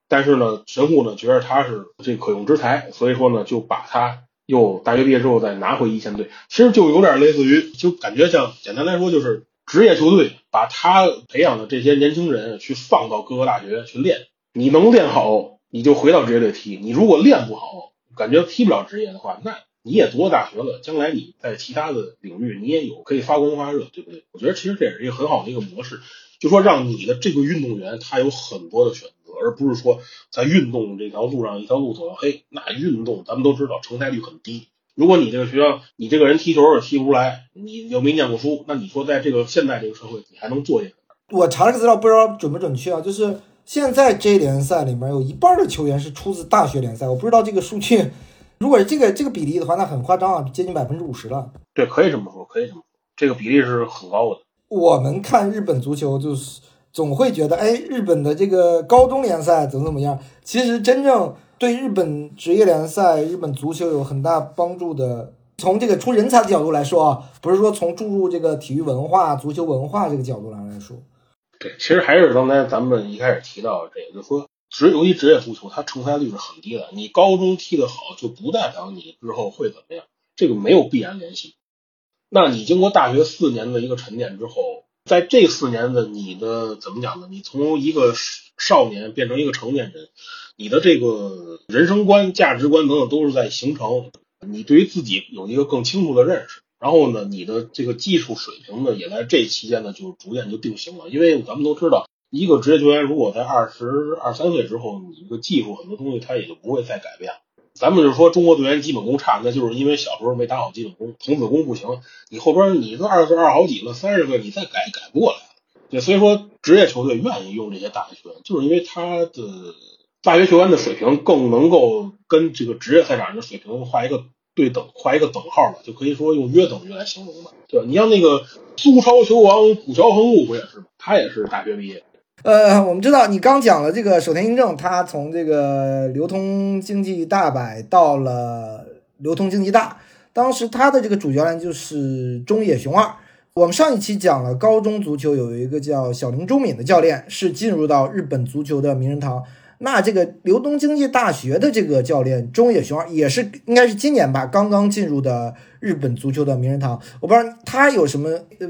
但是呢神户呢觉得他是这可用之才，所以说呢就把他。又大学毕业之后再拿回一线队，其实就有点类似于，就感觉像简单来说就是职业球队把他培养的这些年轻人去放到各个大学去练，你能练好你就回到职业队踢，你如果练不好，感觉踢不了职业的话，那你也读过大学了，将来你在其他的领域你也有可以发光发热，对不对？我觉得其实这也是一个很好的一个模式，就说让你的这个运动员他有很多的选择。而不是说在运动这条路上一条路走到黑，那运动咱们都知道成才率很低。如果你这个学校你这个人踢球也踢不出来，你又没念过书，那你说在这个现在这个社会，你还能做些什么？我查了个资料，不知道准不准确啊，就是现在 J 联赛里面有一半的球员是出自大学联赛，我不知道这个数据，如果是这个这个比例的话，那很夸张啊，接近百分之五十了。对，可以这么说，可以这么说，这个比例是很高的。我们看日本足球就是。总会觉得，哎，日本的这个高中联赛怎么怎么样？其实真正对日本职业联赛、日本足球有很大帮助的，从这个出人才的角度来说啊，不是说从注入这个体育文化、足球文化这个角度上来说。对，其实还是刚才咱们一开始提到这个，就说职尤其职业足球，它成才率是很低的。你高中踢得好，就不代表你之后会怎么样，这个没有必然联系。那你经过大学四年的一个沉淀之后。在这四年的你的怎么讲呢？你从一个少年变成一个成年人，你的这个人生观、价值观等等都是在形成。你对于自己有一个更清楚的认识，然后呢，你的这个技术水平呢，也在这期间呢就逐渐就定型了。因为咱们都知道，一个职业球员如果在二十二三岁之后，你这个技术很多东西他也就不会再改变了。咱们就说中国队员基本功差，那就是因为小时候没打好基本功，童子功不行。你后边你都二十岁二好几了，三十岁你再改改不过来了。对，所以说职业球队愿意用这些大学球员，就是因为他的大学球员的水平更能够跟这个职业赛场的水平画一个对等，画一个等号吧，就可以说用约等于来形容吧。对吧？你像那个苏超球王古桥亨悟不也是吗？他也是大学毕业。呃，我们知道你刚讲了这个守田英正，他从这个流通经济大摆到了流通经济大，当时他的这个主教练就是中野雄二。我们上一期讲了高中足球有一个叫小林忠敏的教练，是进入到日本足球的名人堂。那这个流通经济大学的这个教练中野雄二也是应该是今年吧，刚刚进入的日本足球的名人堂。我不知道他有什么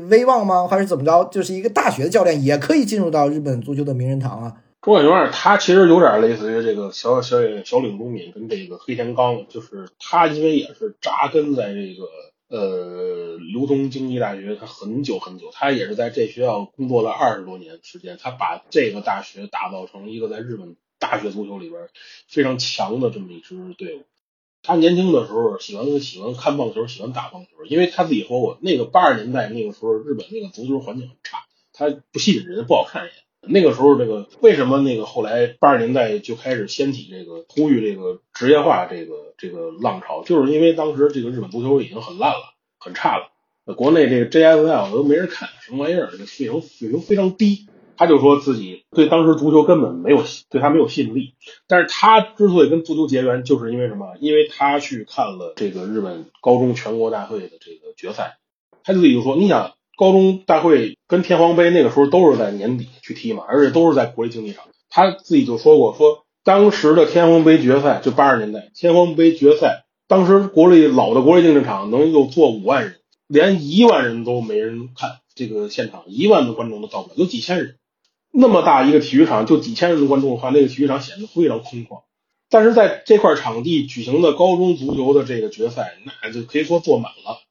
威望吗，还是怎么着？就是一个大学的教练也可以进入到日本足球的名人堂啊。中野雄二他其实有点类似于这个小小小岭中敏跟这个黑田刚，就是他因为也是扎根在这个呃流通经济大学，他很久很久，他也是在这学校工作了二十多年时间，他把这个大学打造成一个在日本。大学足球里边非常强的这么一支队伍，他年轻的时候喜欢喜欢看棒球，喜欢打棒球，因为他自己说过，那个八十年代那个时候日本那个足球环境很差，他不吸引人，不好看眼。那个时候这个为什么那个后来八十年代就开始掀起这个呼吁这个职业化这个这个浪潮，就是因为当时这个日本足球已经很烂了，很差了，国内这个 JFL 都没人看，什么玩意儿，这个水平水平非常低。他就说自己对当时足球根本没有对他没有吸引力，但是他之所以跟足球结缘，就是因为什么？因为他去看了这个日本高中全国大会的这个决赛，他自己就说：“你想，高中大会跟天皇杯那个时候都是在年底去踢嘛，而且都是在国立竞技场。”他自己就说过：“说当时的天皇杯决赛，就八十年代天皇杯决赛，当时国立老的国立竞技场能够坐五万人，连一万人都没人看这个现场，一万的观众都到不了，有几千人。”那么大一个体育场，就几千人的观众的话，那个体育场显得非常空旷。但是在这块场地举行的高中足球的这个决赛，那就可以说坐满了。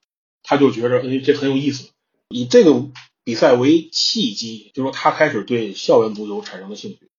他就觉着，哎，这很有意思。以这个比赛为契机，就说他开始对校园足球产生了兴趣。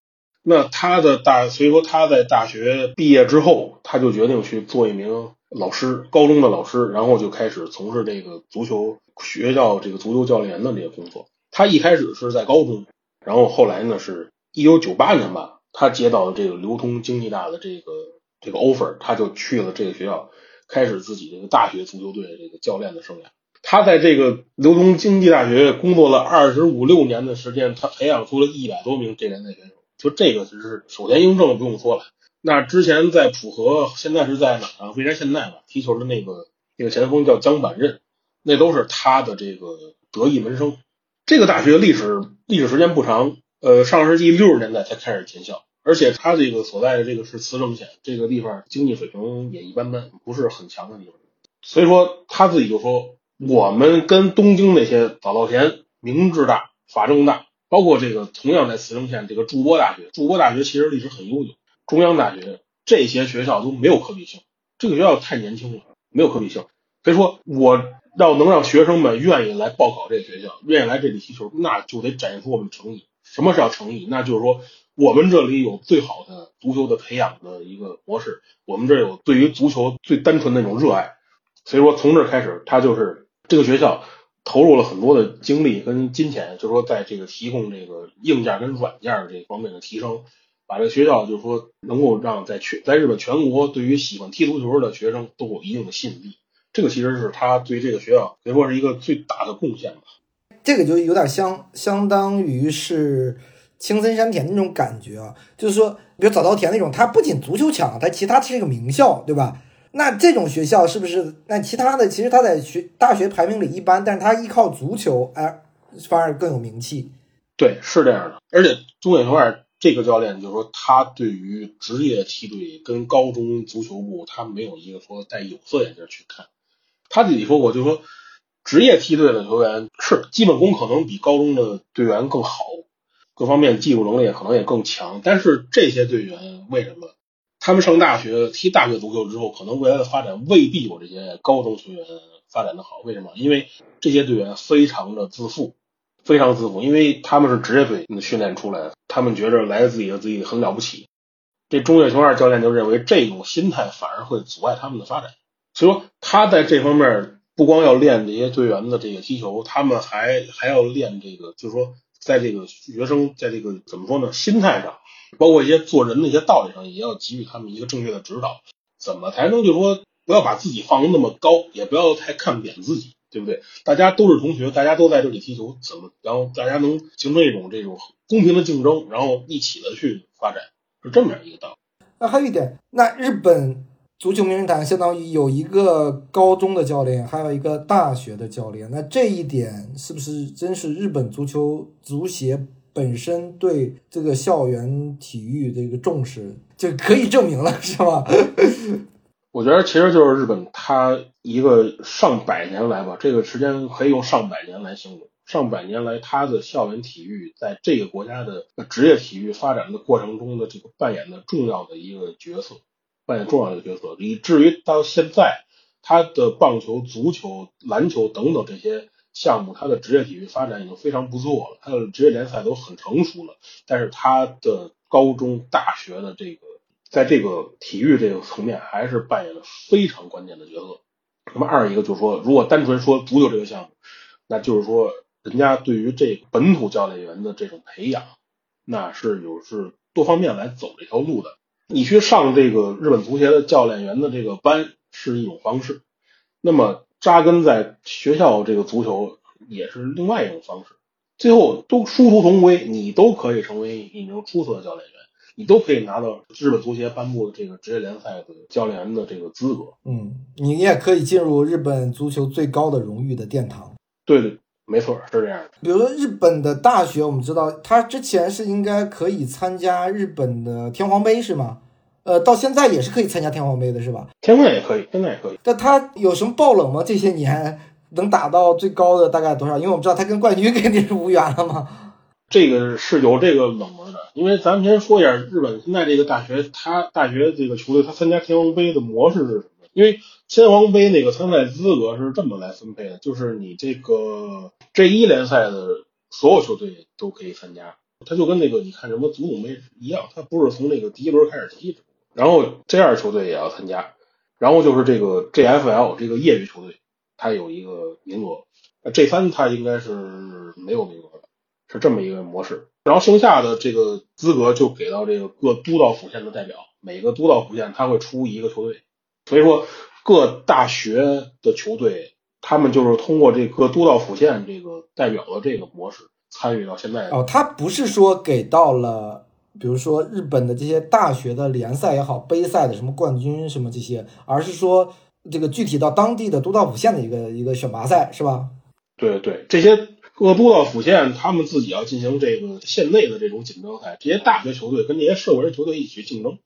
那他的大，所以说他在大学毕业之后，他就决定去做一名老师，高中的老师，然后就开始从事这个足球学校这个足球教练员的这些工作。他一开始是在高中。然后后来呢，是一九九八年吧，他接到了这个流通经济大的这个这个 offer，他就去了这个学校，开始自己这个大学足球队的这个教练的生涯。他在这个流通经济大学工作了二十五六年的时间，他培养出了一百多名这联赛选手。就这个是首先英正不用说了，那之前在浦和，现在是在哪啊？蔚山现代吧，踢球的那个那个前锋叫江板任，那都是他的这个得意门生。这个大学历史历史时间不长，呃，上世纪六十年代才开始建校，而且它这个所在的这个是茨城县，这个地方经济水平也一般般，不是很强的地方。所以说他自己就说，我们跟东京那些早稻田、明治大、法政大，包括这个同样在茨城县这个筑波大学，筑波大学其实历史很悠久，中央大学这些学校都没有可比性，这个学校太年轻了，没有可比性。所以说我。要能让学生们愿意来报考这学校，愿意来这里踢球，那就得展现出我们诚意。什么是要诚意？那就是说，我们这里有最好的足球的培养的一个模式，我们这有对于足球最单纯的那种热爱。所以说，从这开始，他就是这个学校投入了很多的精力跟金钱，就是说，在这个提供这个硬件跟软件这方面的提升，把这个学校就是说能够让在全在日本全国对于喜欢踢足球的学生都有一定的吸引力。这个其实是他对这个学校可以说是一个最大的贡献吧。这个就有点相相当于是青森山田那种感觉啊，就是说，比如早稻田那种，它不仅足球强，它其他是一个名校，对吧？那这种学校是不是？那其他的其实他在学大学排名里一般，但是他依靠足球，哎，反而更有名气。对，是这样的。而且中野雄二这个教练，就是说他对于职业梯队跟高中足球部，他没有一个说戴有色眼镜去看。他自己说过，就说职业梯队的球员是基本功可能比高中的队员更好，各方面技术能力可能也更强。但是这些队员为什么？他们上大学踢大学足球之后，可能未来的发展未必有这些高中球员发展的好。为什么？因为这些队员非常的自负，非常自负，因为他们是职业队训练出来的，他们觉着来自己的自己很了不起。这中越雄二教练就认为这种心态反而会阻碍他们的发展，所以说他在这方面不光要练这些队员的这个踢球，他们还还要练这个，就是说在这个学生在这个怎么说呢，心态上。包括一些做人的一些道理上，也要给予他们一个正确的指导。怎么才能就是说不要把自己放的那么高，也不要太看扁自己，对不对？大家都是同学，大家都在这里踢球，怎么然后大家能形成一种这种公平的竞争，然后一起的去发展，是这么样一个道理。那还有一点，那日本足球名人堂相当于有一个高中的教练，还有一个大学的教练。那这一点是不是真是日本足球足协？本身对这个校园体育的一个重视就可以证明了，是吧？我觉得其实就是日本，它一个上百年来吧，这个时间可以用上百年来形容。上百年来，它的校园体育在这个国家的职业体育发展的过程中的这个扮演的重要的一个角色，扮演重要的角色，以至于到现在，他的棒球、足球、篮球等等这些。项目他的职业体育发展已经非常不错了，他的职业联赛都很成熟了。但是他的高中、大学的这个，在这个体育这个层面，还是扮演了非常关键的角色。那么二一个就是说，如果单纯说足球这个项目，那就是说，人家对于这个本土教练员的这种培养，那是有是多方面来走这条路的。你去上这个日本足协的教练员的这个班是一种方式，那么。扎根在学校这个足球也是另外一种方式，最后都殊途同归，你都可以成为一名出色的教练员，你都可以拿到日本足协颁布的这个职业联赛的教练员的这个资格。嗯，你也可以进入日本足球最高的荣誉的殿堂。对对，没错，是这样的。比如说日本的大学，我们知道他之前是应该可以参加日本的天皇杯，是吗？呃，到现在也是可以参加天皇杯的，是吧？天皇也可以，现在也可以。但他有什么爆冷吗？这些年 能打到最高的大概多少？因为我们知道他跟冠军 肯定是无缘了嘛。这个是有这个冷门的，因为咱们先说一下日本现在这个大学，他大学这个球队他参加天皇杯的模式是什么？因为先皇杯那个参赛资格是这么来分配的，就是你这个 J 一联赛的所有球队都可以参加，他就跟那个你看什么足总杯一样，他不是从那个第一轮开始踢。然后 J 二球队也要参加，然后就是这个 JFL 这个业余球队，它有一个名额。那 J 三它应该是没有名额的，是这么一个模式。然后剩下的这个资格就给到这个各都道府县的代表，每个都道府县他会出一个球队。所以说各大学的球队，他们就是通过这个都道府县这个代表的这个模式参与到现在。哦，他不是说给到了。比如说日本的这些大学的联赛也好，杯赛的什么冠军什么这些，而是说这个具体到当地的都道府县的一个一个选拔赛，是吧？对对，这些各都道府县他们自己要进行这个县内的这种锦标赛，这些大学球队跟这些社会人球队一起竞争，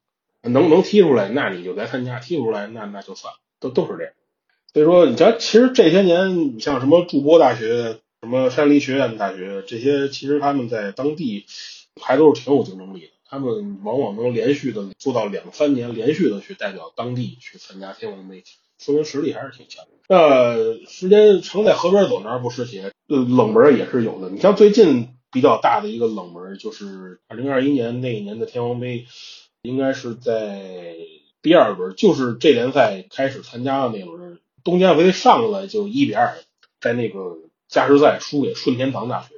能不能踢出来，那你就来参加；踢不出来，那那就算，都都是这样。所以说，你像其实这些年，你像什么筑波大学、什么山梨学院大学这些，其实他们在当地。还都是挺有竞争力的，他们往往能连续的做到两三年连续的去代表当地去参加天皇杯，说明实力还是挺强。那，时间常在河边走，哪不湿鞋？呃，冷门也是有的。你像最近比较大的一个冷门，就是二零二一年那一年的天皇杯，应该是在第二轮，就是这联赛开始参加的那轮，东京卫上来就一比二，在那个加时赛输给顺天堂大学。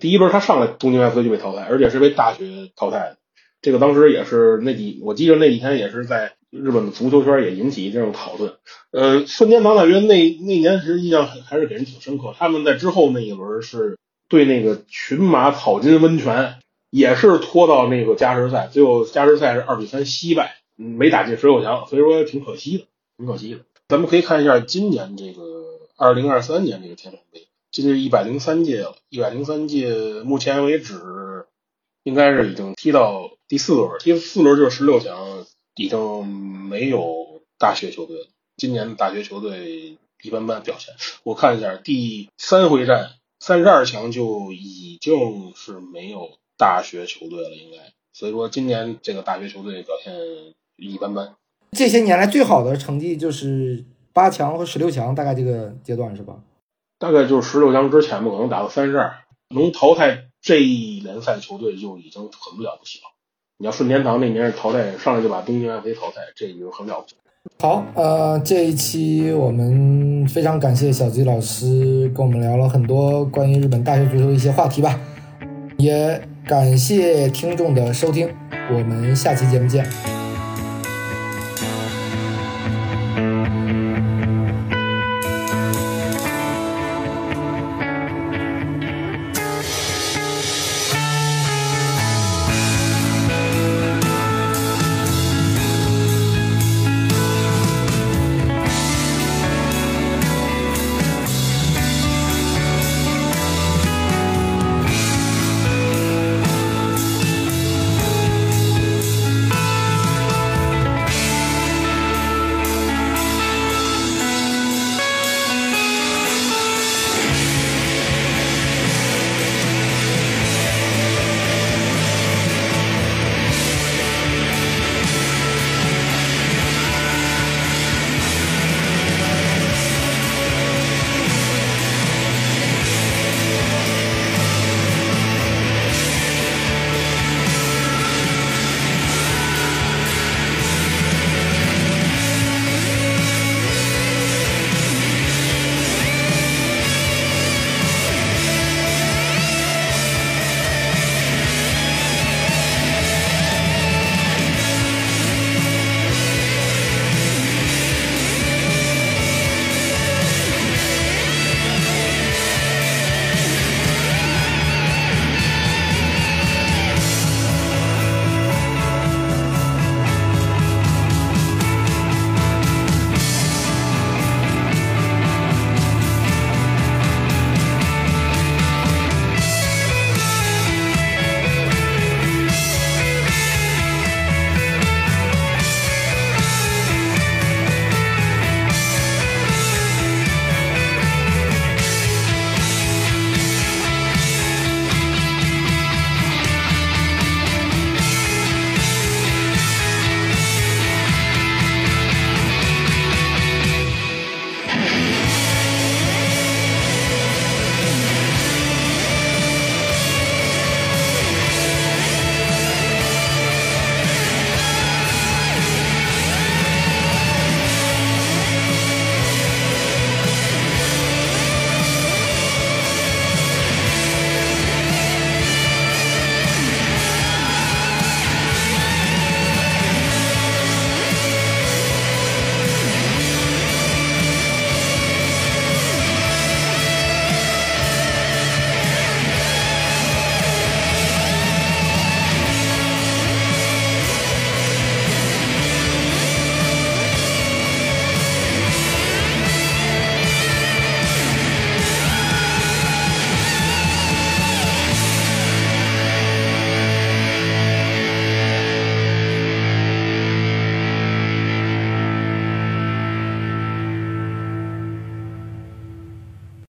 第一轮他上来东京 FC 就被淘汰，而且是被大学淘汰的。这个当时也是那几，我记得那几天也是在日本的足球圈也引起这种讨论。呃，顺天堂大学那那年其实印象还还是给人挺深刻。他们在之后那一轮是对那个群马草津温泉也是拖到那个加时赛，最后加时赛是二比三惜败，没打进十六强，所以说挺可惜的，挺可惜的。咱们可以看一下今年这个二零二三年这个天皇杯，这是一百零三届了，一百零三届目前为止应该是已经踢到第四轮，第四轮就是十六强，已经没有大学球队了。今年的大学球队一般般表现，我看一下第三回战三十二强就已经是没有大学球队了，应该。所以说今年这个大学球队表现一般般。这些年来最好的成绩就是八强和十六强，大概这个阶段是吧？大概就是十六强之前吧，可能打到三十二，能淘汰这一联赛球队就已经很不了不起了。你要顺天堂那年是淘汰上来就把东京 F A 淘汰，这已经很了不起。好，呃，这一期我们非常感谢小吉老师跟我们聊了很多关于日本大学足球的一些话题吧，也感谢听众的收听，我们下期节目见。